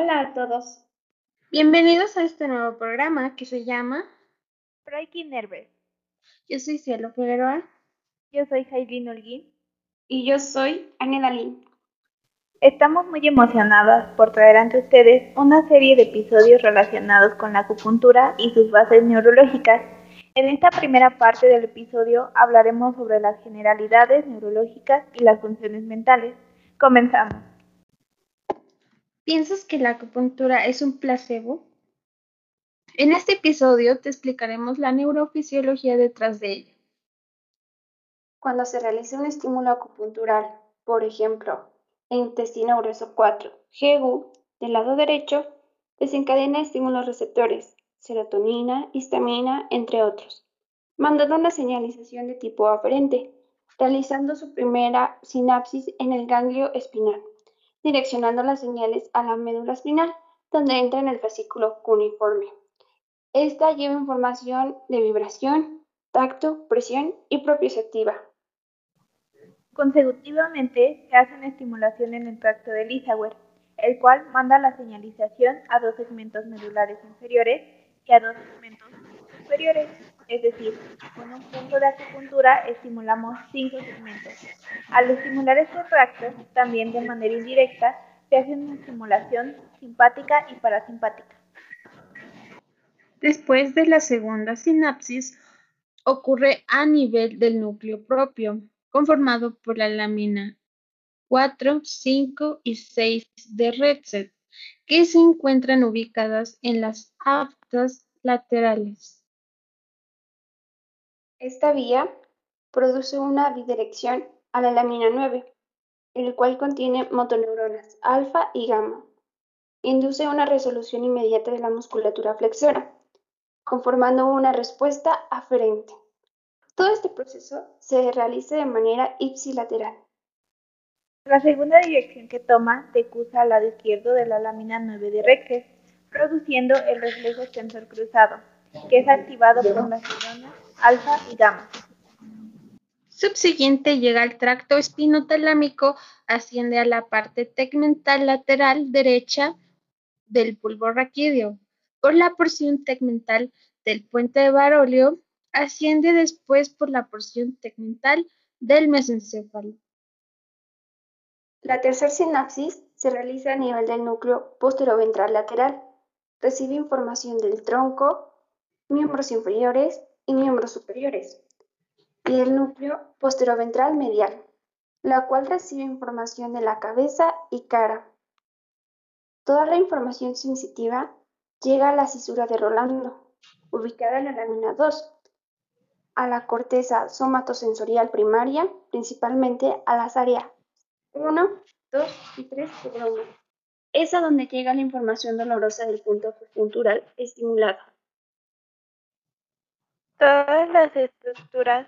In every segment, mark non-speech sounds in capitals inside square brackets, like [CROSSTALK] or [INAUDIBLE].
Hola a todos. Bienvenidos a este nuevo programa que se llama Breaking Nerves. Yo soy Cielo Figueroa. Yo soy Jailin Holguín. Y yo soy Anela Lin. Estamos muy emocionadas por traer ante ustedes una serie de episodios relacionados con la acupuntura y sus bases neurológicas. En esta primera parte del episodio hablaremos sobre las generalidades neurológicas y las funciones mentales. Comenzamos. ¿Piensas que la acupuntura es un placebo? En este episodio te explicaremos la neurofisiología detrás de ella. Cuando se realiza un estímulo acupuntural, por ejemplo, en intestino grueso 4, GU, del lado derecho, desencadena estímulos receptores, serotonina, histamina, entre otros, mandando una señalización de tipo aferente, realizando su primera sinapsis en el ganglio espinal, direccionando las señales a la médula espinal, donde entra en el fascículo cuneiforme. Esta lleva información de vibración, tacto, presión y propioceptiva. Consecutivamente, se hace una estimulación en el tracto de Lissauer, el cual manda la señalización a dos segmentos medulares inferiores y a dos segmentos superiores. Es decir, con un punto de acupuntura estimulamos cinco segmentos. Al estimular este tracto, también de manera indirecta, se hace una estimulación simpática y parasimpática. Después de la segunda sinapsis, ocurre a nivel del núcleo propio, conformado por la lámina 4, 5 y 6 de Redset, que se encuentran ubicadas en las aftas laterales. Esta vía produce una bidirección a la lámina 9, el cual contiene motoneuronas alfa y gamma. Induce una resolución inmediata de la musculatura flexora, conformando una respuesta aferente. Todo este proceso se realiza de manera ipsilateral. La segunda dirección que toma decusa al lado izquierdo de la lámina 9 de Rectes, produciendo el reflejo extensor cruzado, que es activado por las neuronas alfa y gamma. Subsiguiente llega al tracto espinotalámico, asciende a la parte tegmental lateral derecha del bulbo raquídeo. Por la porción tegmental del puente de Barolio Asciende después por la porción tegmental del mesencéfalo. La tercera sinapsis se realiza a nivel del núcleo posteroventral lateral. Recibe información del tronco, miembros inferiores y miembros superiores, y del núcleo posteroventral medial, la cual recibe información de la cabeza y cara. Toda la información sensitiva llega a la cisura de Rolando, ubicada en la lámina 2, a la corteza somatosensorial primaria, principalmente a las áreas 1, 2 y 3 de 1. Es a donde llega la información dolorosa del punto acupuntural estimulado. Todas las estructuras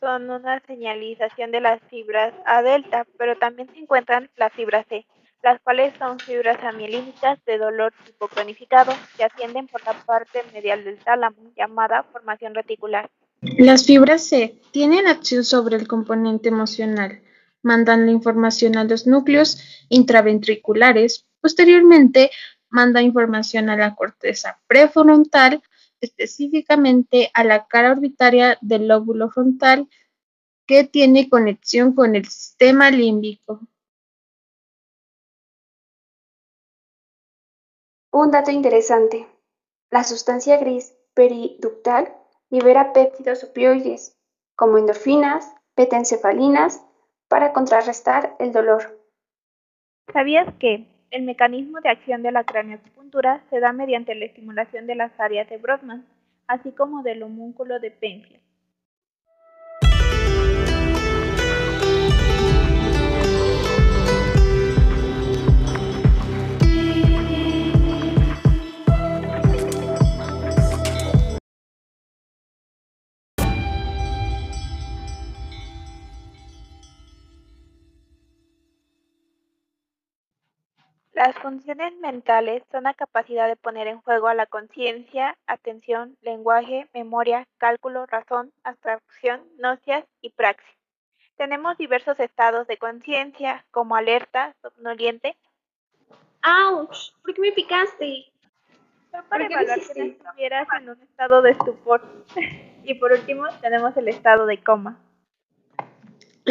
son una señalización de las fibras A delta, pero también se encuentran las fibras C, las cuales son fibras amielínicas de dolor tipo cronificado que ascienden por la parte medial del tálamo, llamada formación reticular. Las fibras C tienen acción sobre el componente emocional, mandan la información a los núcleos intraventriculares, posteriormente manda información a la corteza prefrontal, específicamente a la cara orbitaria del lóbulo frontal, que tiene conexión con el sistema límbico. Un dato interesante. La sustancia gris periductal libera péptidos opioides, como endorfinas, beta-encefalinas, para contrarrestar el dolor. ¿Sabías que el mecanismo de acción de la craneoacupuntura se da mediante la estimulación de las áreas de Brodmann, así como del homúnculo de Penfield? Las funciones mentales son la capacidad de poner en juego a la conciencia, atención, lenguaje, memoria, cálculo, razón, abstracción, nocias y praxis. Tenemos diversos estados de conciencia, como alerta, somnoliente, ¡Auch! ¿Por qué me picaste? Fue para evaluar que no estuvieras en un estado de estupor. [LAUGHS] y por último, tenemos el estado de coma.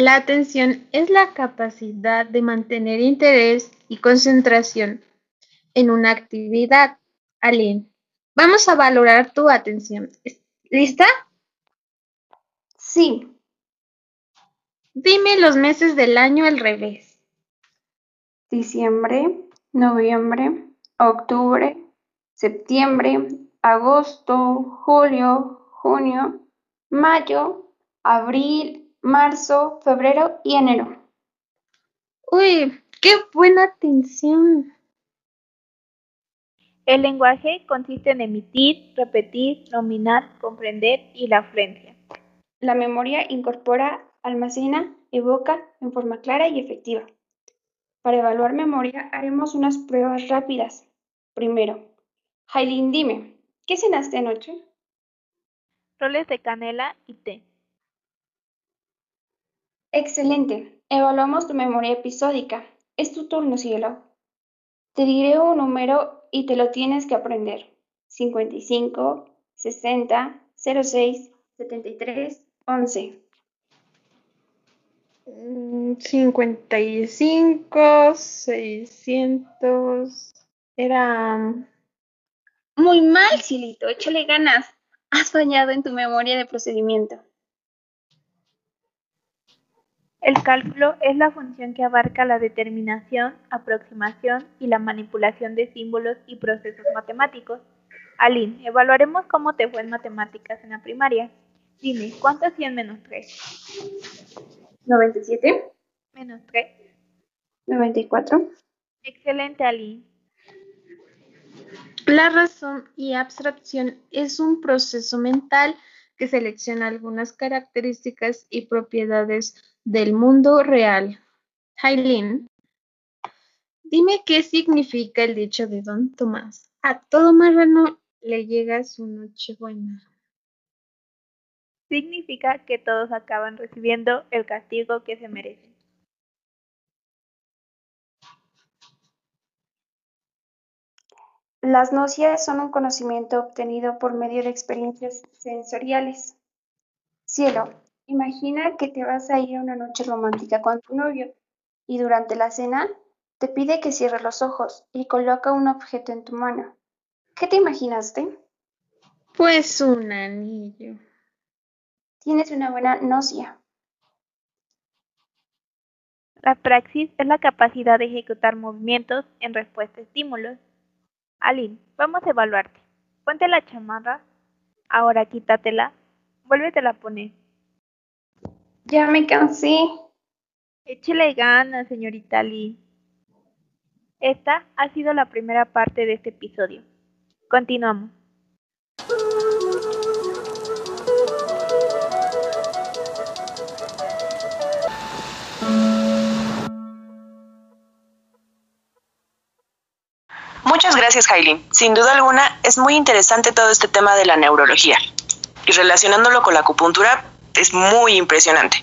La atención es la capacidad de mantener interés y concentración en una actividad. Aline, vamos a valorar tu atención. ¿Lista? Sí. Dime los meses del año al revés. Diciembre, noviembre, octubre, septiembre, agosto, julio, junio, mayo, abril, marzo, febrero y enero. Uy, qué buena atención. El lenguaje consiste en emitir, repetir, nominar, comprender y la afluencia. La memoria incorpora, almacena, evoca en forma clara y efectiva. Para evaluar memoria haremos unas pruebas rápidas. Primero, Jailin, dime, ¿qué cenaste anoche? Roles de canela y té. Excelente. Evaluamos tu memoria episódica. Es tu turno, cielo. Te diré un número y te lo tienes que aprender. 55, 60, 06, 73, 11. 55, 600. Era. Muy mal, Silito. Échale ganas. Has fallado en tu memoria de procedimiento. El cálculo es la función que abarca la determinación, aproximación y la manipulación de símbolos y procesos matemáticos. Aline, evaluaremos cómo te fue en matemáticas en la primaria. Dime, ¿cuánto es 100 menos 3? 97. Menos 3. 94. Excelente, Aline. La razón y abstracción es un proceso mental que selecciona algunas características y propiedades del mundo real. Hailin, dime qué significa el dicho de Don Tomás. A todo marrano le llega su noche buena. Significa que todos acaban recibiendo el castigo que se merecen. Las nocias son un conocimiento obtenido por medio de experiencias sensoriales. Cielo, imagina que te vas a ir a una noche romántica con tu novio y durante la cena te pide que cierres los ojos y coloca un objeto en tu mano. ¿Qué te imaginaste? Pues un anillo. Tienes una buena nocia. La praxis es la capacidad de ejecutar movimientos en respuesta a estímulos. Aline, vamos a evaluarte. Ponte la chamarra. Ahora quítatela. Vuélvetela a poner. Ya me cansé. Échele ganas, señorita Lee. Esta ha sido la primera parte de este episodio. Continuamos. Muchas gracias, Jailin. Sin duda alguna, es muy interesante todo este tema de la neurología. Y relacionándolo con la acupuntura, es muy impresionante.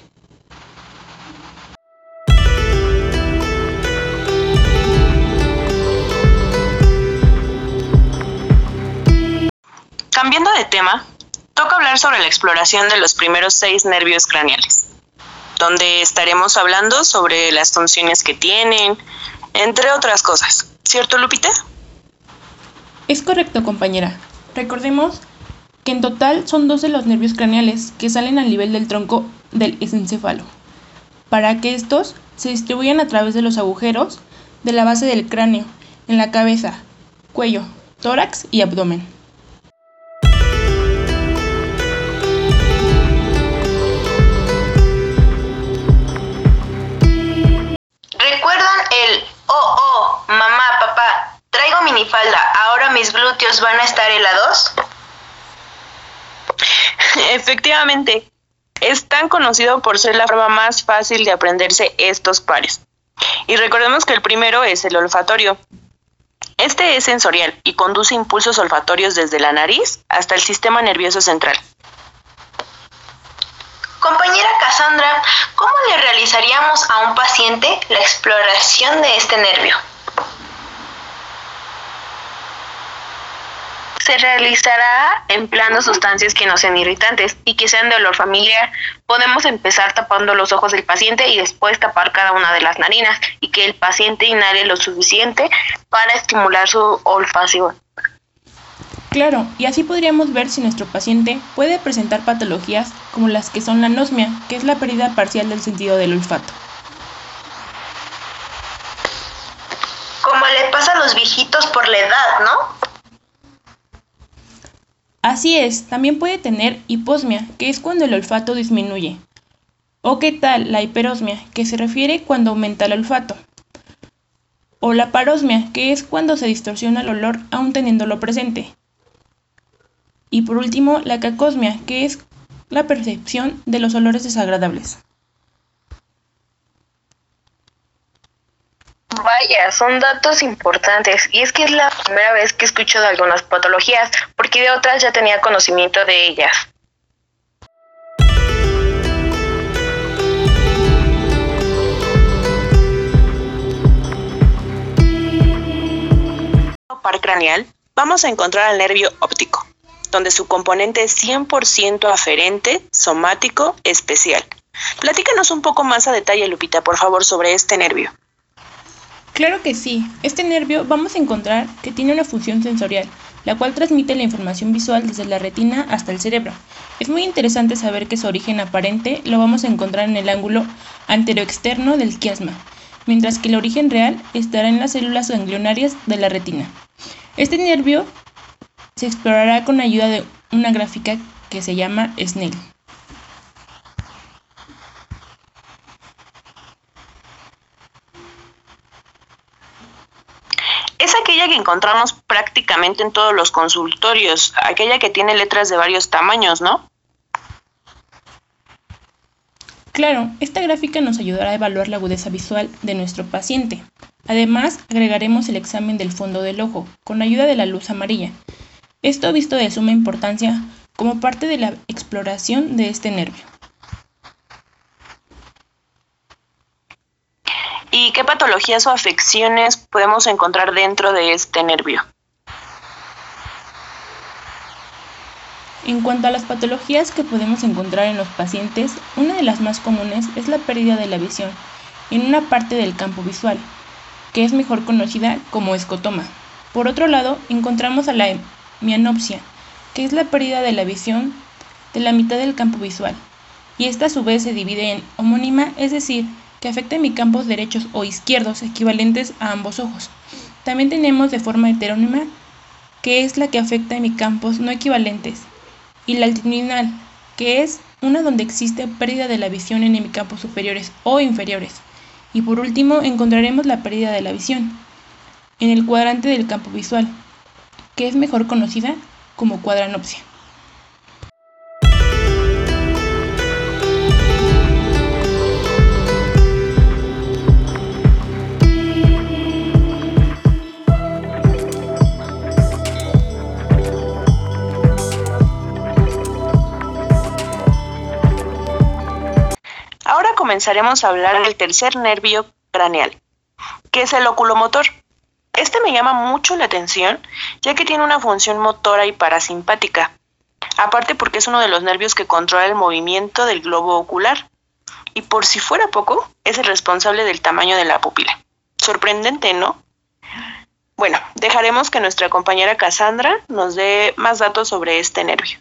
Cambiando de tema, toca hablar sobre la exploración de los primeros seis nervios craneales, donde estaremos hablando sobre las funciones que tienen, entre otras cosas. ¿Cierto, Lupita? Es correcto, compañera. Recordemos que en total son 12 los nervios craneales que salen al nivel del tronco del encéfalo, para que estos se distribuyan a través de los agujeros de la base del cráneo, en la cabeza, cuello, tórax y abdomen. ¿Recuerdan el oh oh, mamá, papá, traigo minifalda, ahora mis glúteos van a estar helados? Efectivamente, es tan conocido por ser la forma más fácil de aprenderse estos pares. Y recordemos que el primero es el olfatorio. Este es sensorial y conduce impulsos olfatorios desde la nariz hasta el sistema nervioso central. Compañera Cassandra, ¿cómo le realizaríamos a un paciente la exploración de este nervio? Se realizará empleando sustancias que no sean irritantes y que sean de olor familiar. Podemos empezar tapando los ojos del paciente y después tapar cada una de las narinas y que el paciente inhale lo suficiente para estimular su olfacción. Claro, y así podríamos ver si nuestro paciente puede presentar patologías como las que son la anosmia, que es la pérdida parcial del sentido del olfato. Como le pasa a los viejitos por la edad, ¿no? Así es, también puede tener hiposmia, que es cuando el olfato disminuye. ¿O qué tal la hiperosmia, que se refiere cuando aumenta el olfato? O la parosmia, que es cuando se distorsiona el olor aún teniéndolo presente. Y por último, la cacosmia, que es la percepción de los olores desagradables. Vaya, son datos importantes y es que es la primera vez que escucho de algunas patologías, porque de otras ya tenía conocimiento de ellas. Par craneal, vamos a encontrar el nervio óptico, donde su componente es 100% aferente, somático, especial. Platícanos un poco más a detalle, Lupita, por favor, sobre este nervio. Claro que sí, este nervio vamos a encontrar que tiene una función sensorial, la cual transmite la información visual desde la retina hasta el cerebro. Es muy interesante saber que su origen aparente lo vamos a encontrar en el ángulo anteroexterno del quiasma, mientras que el origen real estará en las células ganglionarias de la retina. Este nervio se explorará con ayuda de una gráfica que se llama Snell. Es aquella que encontramos prácticamente en todos los consultorios, aquella que tiene letras de varios tamaños, ¿no? Claro, esta gráfica nos ayudará a evaluar la agudeza visual de nuestro paciente. Además, agregaremos el examen del fondo del ojo, con ayuda de la luz amarilla. Esto visto de suma importancia como parte de la exploración de este nervio. ¿Y qué patologías o afecciones podemos encontrar dentro de este nervio? En cuanto a las patologías que podemos encontrar en los pacientes, una de las más comunes es la pérdida de la visión en una parte del campo visual, que es mejor conocida como escotoma. Por otro lado, encontramos a la mianopsia, que es la pérdida de la visión de la mitad del campo visual, y esta a su vez se divide en homónima, es decir, que afecta mis campos derechos o izquierdos equivalentes a ambos ojos. También tenemos de forma heterónima, que es la que afecta a campos no equivalentes, y la altitudinal, que es una donde existe pérdida de la visión en hemicampos superiores o inferiores. Y por último encontraremos la pérdida de la visión en el cuadrante del campo visual, que es mejor conocida como cuadranopsia. Comenzaremos a hablar del tercer nervio craneal, que es el oculomotor. Este me llama mucho la atención, ya que tiene una función motora y parasimpática, aparte porque es uno de los nervios que controla el movimiento del globo ocular, y por si fuera poco, es el responsable del tamaño de la pupila. Sorprendente, ¿no? Bueno, dejaremos que nuestra compañera Cassandra nos dé más datos sobre este nervio.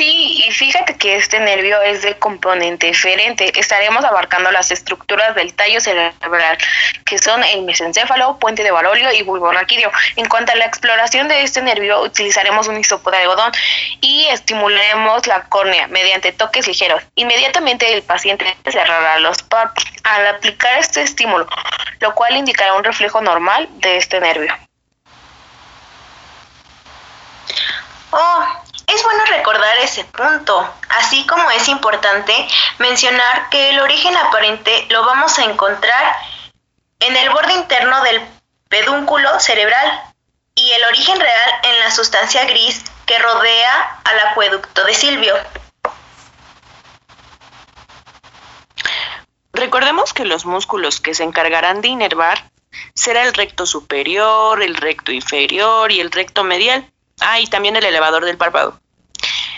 Sí, y fíjate que este nervio es de componente diferente. Estaremos abarcando las estructuras del tallo cerebral, que son el mesencéfalo, puente de Barolio y bulbo raquídeo. En cuanto a la exploración de este nervio, utilizaremos un hisopo de algodón y estimularemos la córnea mediante toques ligeros. Inmediatamente el paciente cerrará los párpados al aplicar este estímulo, lo cual indicará un reflejo normal de este nervio. Oh, es bueno recordar ese punto, así como es importante mencionar que el origen aparente lo vamos a encontrar en el borde interno del pedúnculo cerebral y el origen real en la sustancia gris que rodea al acueducto de Silvio. Recordemos que los músculos que se encargarán de inervar será el recto superior, el recto inferior y el recto medial. Ah, y también el elevador del párpado.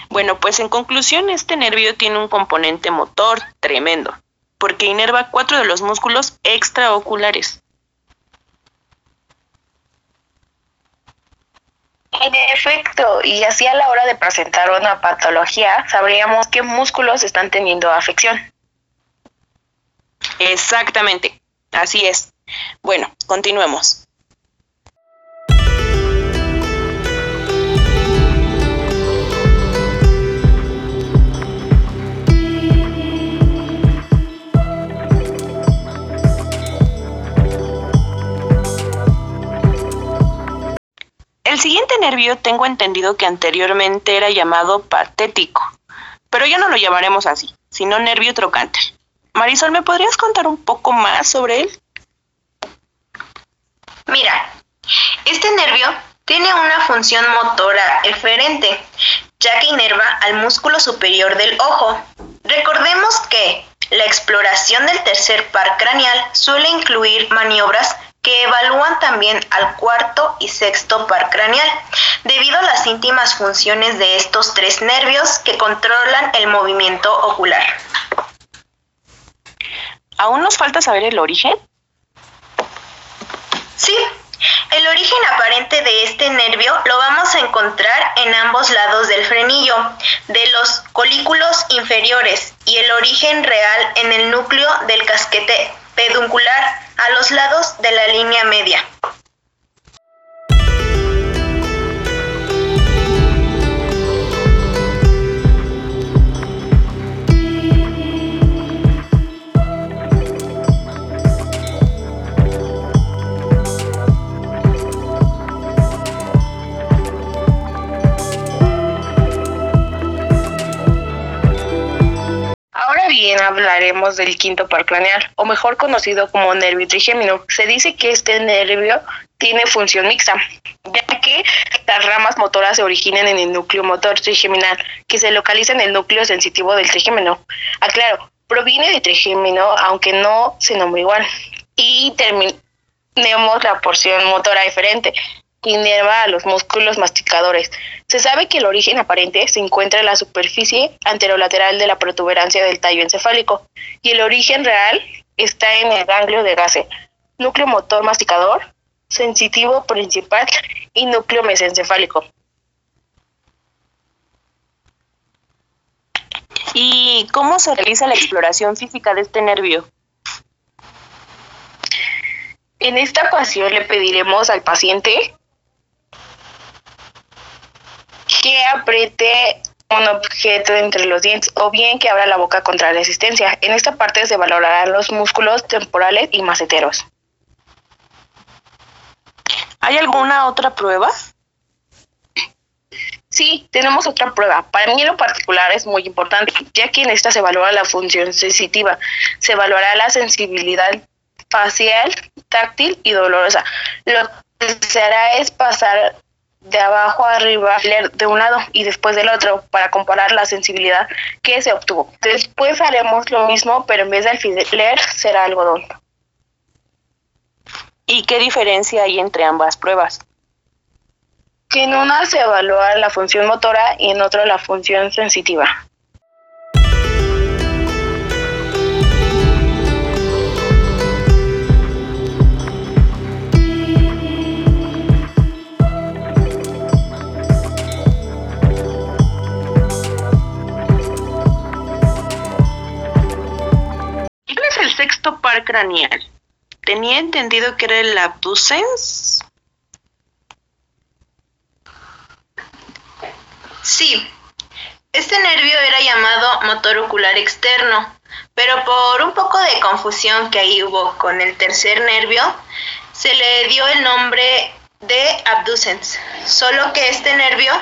Bueno, pues en conclusión, este nervio tiene un componente motor tremendo, porque inerva cuatro de los músculos extraoculares. En efecto, y así a la hora de presentar una patología, sabríamos qué músculos están teniendo afección. Exactamente, así es. Bueno, continuemos. El siguiente nervio tengo entendido que anteriormente era llamado patético, pero ya no lo llamaremos así, sino nervio trocante. Marisol, ¿me podrías contar un poco más sobre él? Mira, este nervio tiene una función motora eferente, ya que inerva al músculo superior del ojo. Recordemos que la exploración del tercer par craneal suele incluir maniobras que evalúan también al cuarto y sexto par craneal, debido a las íntimas funciones de estos tres nervios que controlan el movimiento ocular. ¿Aún nos falta saber el origen? Sí, el origen aparente de este nervio lo vamos a encontrar en ambos lados del frenillo, de los colículos inferiores, y el origen real en el núcleo del casquete peduncular a los lados de la línea media. Hablaremos del quinto par craneal, o mejor conocido como nervio trigémino. Se dice que este nervio tiene función mixta, ya que las ramas motoras se originan en el núcleo motor trigeminal, que se localiza en el núcleo sensitivo del trigémino. Aclaro, proviene de trigémino, aunque no se nombra igual. Y terminemos la porción motora diferente, inerva a los músculos masticadores. Se sabe que el origen aparente se encuentra en la superficie anterolateral de la protuberancia del tallo encefálico y el origen real está en el ganglio de Gase, núcleo motor masticador, sensitivo principal y núcleo mesencefálico. ¿Y cómo se realiza la exploración física de este nervio? En esta ocasión le pediremos al paciente que apriete un objeto entre los dientes o bien que abra la boca contra la resistencia. En esta parte se valorarán los músculos temporales y maceteros. ¿Hay alguna otra prueba? Sí, tenemos otra prueba. Para mí en lo particular es muy importante, ya que en esta se valora la función sensitiva, se valorará la sensibilidad facial, táctil y dolorosa. Lo que se hará es pasar de abajo a arriba de un lado y después del otro para comparar la sensibilidad que se obtuvo. Después haremos lo mismo, pero en vez de alfiler será algodón. ¿Y qué diferencia hay entre ambas pruebas? Que en una se evalúa la función motora y en otra la función sensitiva. Craneal. Tenía entendido que era el abducens. Sí, este nervio era llamado motor ocular externo, pero por un poco de confusión que ahí hubo con el tercer nervio, se le dio el nombre de abducens, solo que este nervio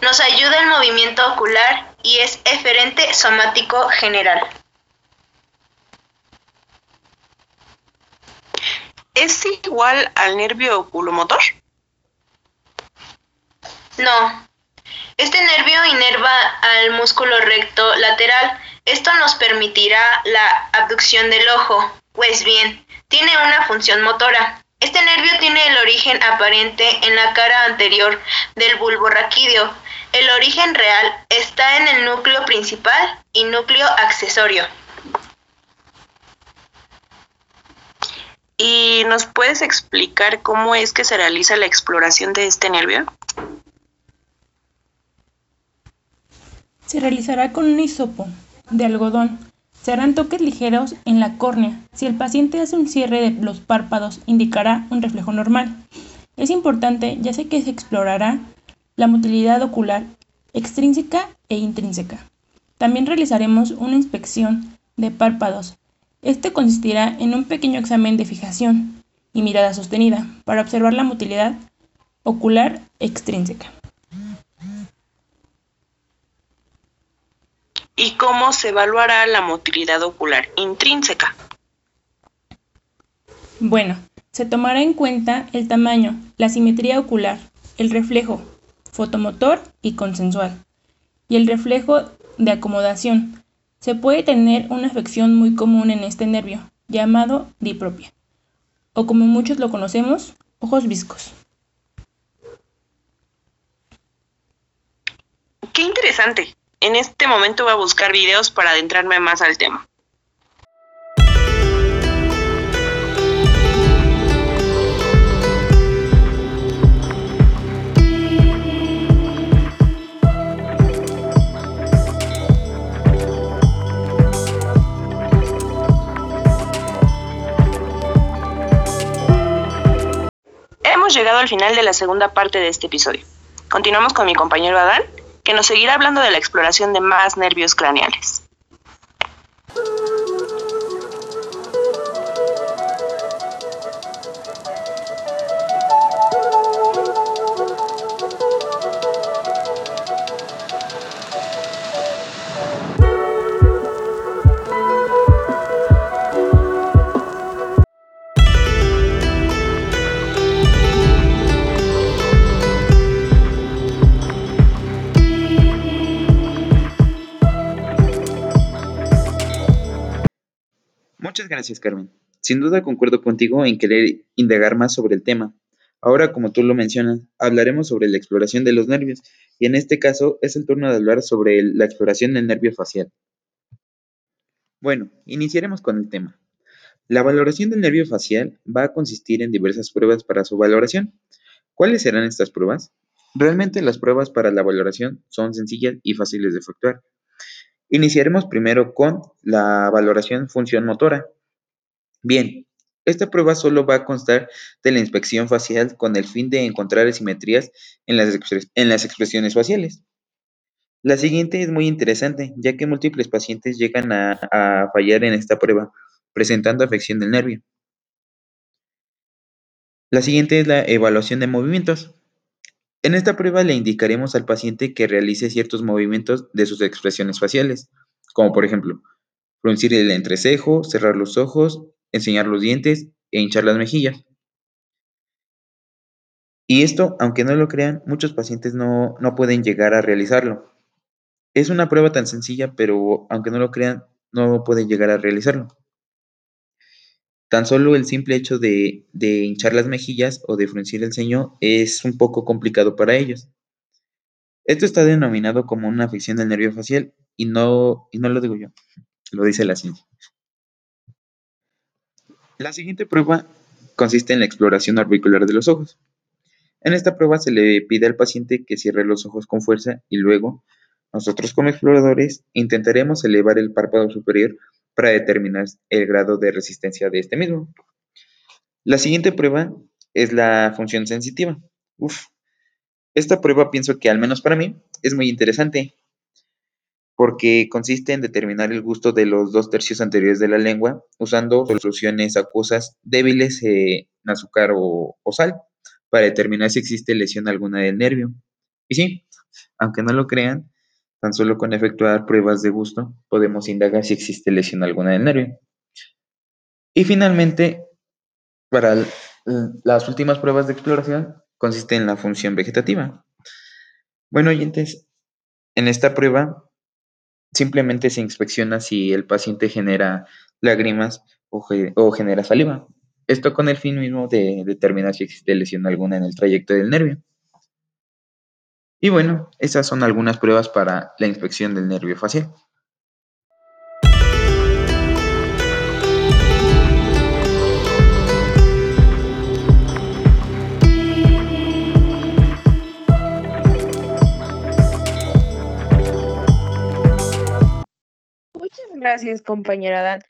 nos ayuda en movimiento ocular y es eferente somático general. ¿Es igual al nervio oculomotor? No. Este nervio inerva al músculo recto lateral. Esto nos permitirá la abducción del ojo. Pues bien, tiene una función motora. Este nervio tiene el origen aparente en la cara anterior del bulbo raquídeo. El origen real está en el núcleo principal y núcleo accesorio. ¿Y nos puedes explicar cómo es que se realiza la exploración de este nervio? Se realizará con un hisopo de algodón. Se harán toques ligeros en la córnea. Si el paciente hace un cierre de los párpados, indicará un reflejo normal. Es importante ya sé que se explorará la motilidad ocular extrínseca e intrínseca. También realizaremos una inspección de párpados este consistirá en un pequeño examen de fijación y mirada sostenida para observar la motilidad ocular extrínseca. ¿Y cómo se evaluará la motilidad ocular intrínseca? Bueno, se tomará en cuenta el tamaño, la simetría ocular, el reflejo fotomotor y consensual, y el reflejo de acomodación, se puede tener una afección muy común en este nervio, llamado dipropia, o como muchos lo conocemos, ojos viscos. Qué interesante. En este momento voy a buscar videos para adentrarme más al tema. Llegado al final de la segunda parte de este episodio. Continuamos con mi compañero Adán, que nos seguirá hablando de la exploración de más nervios craneales. Gracias, Carmen. Sin duda concuerdo contigo en querer indagar más sobre el tema. Ahora, como tú lo mencionas, hablaremos sobre la exploración de los nervios, y en este caso es el turno de hablar sobre la exploración del nervio facial. Bueno, iniciaremos con el tema. La valoración del nervio facial va a consistir en diversas pruebas para su valoración. ¿Cuáles serán estas pruebas? Realmente las pruebas para la valoración son sencillas y fáciles de efectuar. Iniciaremos primero con la valoración función motora. Bien, esta prueba solo va a constar de la inspección facial con el fin de encontrar asimetrías en las, expresiones faciales. La siguiente es muy interesante, ya que múltiples pacientes llegan a fallar en esta prueba, presentando afección del nervio. La siguiente es la evaluación de movimientos. En esta prueba le indicaremos al paciente que realice ciertos movimientos de sus expresiones faciales, como por ejemplo, fruncir el entrecejo, cerrar los ojos, enseñar los dientes e hinchar las mejillas. Y esto, aunque no lo crean, muchos pacientes no, no pueden llegar a realizarlo. Es una prueba tan sencilla, pero aunque no lo crean, no pueden llegar a realizarlo. Tan solo el simple hecho de, hinchar las mejillas o de fruncir el ceño es un poco complicado para ellos. Esto está denominado como una afección del nervio facial y no, y no lo digo yo, lo dice la ciencia. La siguiente prueba consiste en la exploración orbicular de los ojos. En esta prueba se le pide al paciente que cierre los ojos con fuerza y luego nosotros como exploradores intentaremos elevar el párpado superior para determinar el grado de resistencia de este mismo. La siguiente prueba es la función sensitiva. Esta prueba pienso que al menos para mí es muy interesante porque consiste en determinar el gusto de los dos tercios anteriores de la lengua usando soluciones acuosas débiles en azúcar o sal para determinar si existe lesión alguna del nervio. Y sí, aunque no lo crean, Tan solo con efectuar pruebas de gusto podemos indagar si existe lesión alguna del nervio. Y finalmente, para las últimas pruebas de exploración consiste en la función vegetativa. Bueno, oyentes, en esta prueba simplemente se inspecciona si el paciente genera lágrimas o, genera saliva. Esto con el fin mismo de determinar si existe lesión alguna en el trayecto del nervio. Y bueno, esas son algunas pruebas para la inspección del nervio facial. Muchas gracias, compañera Dan.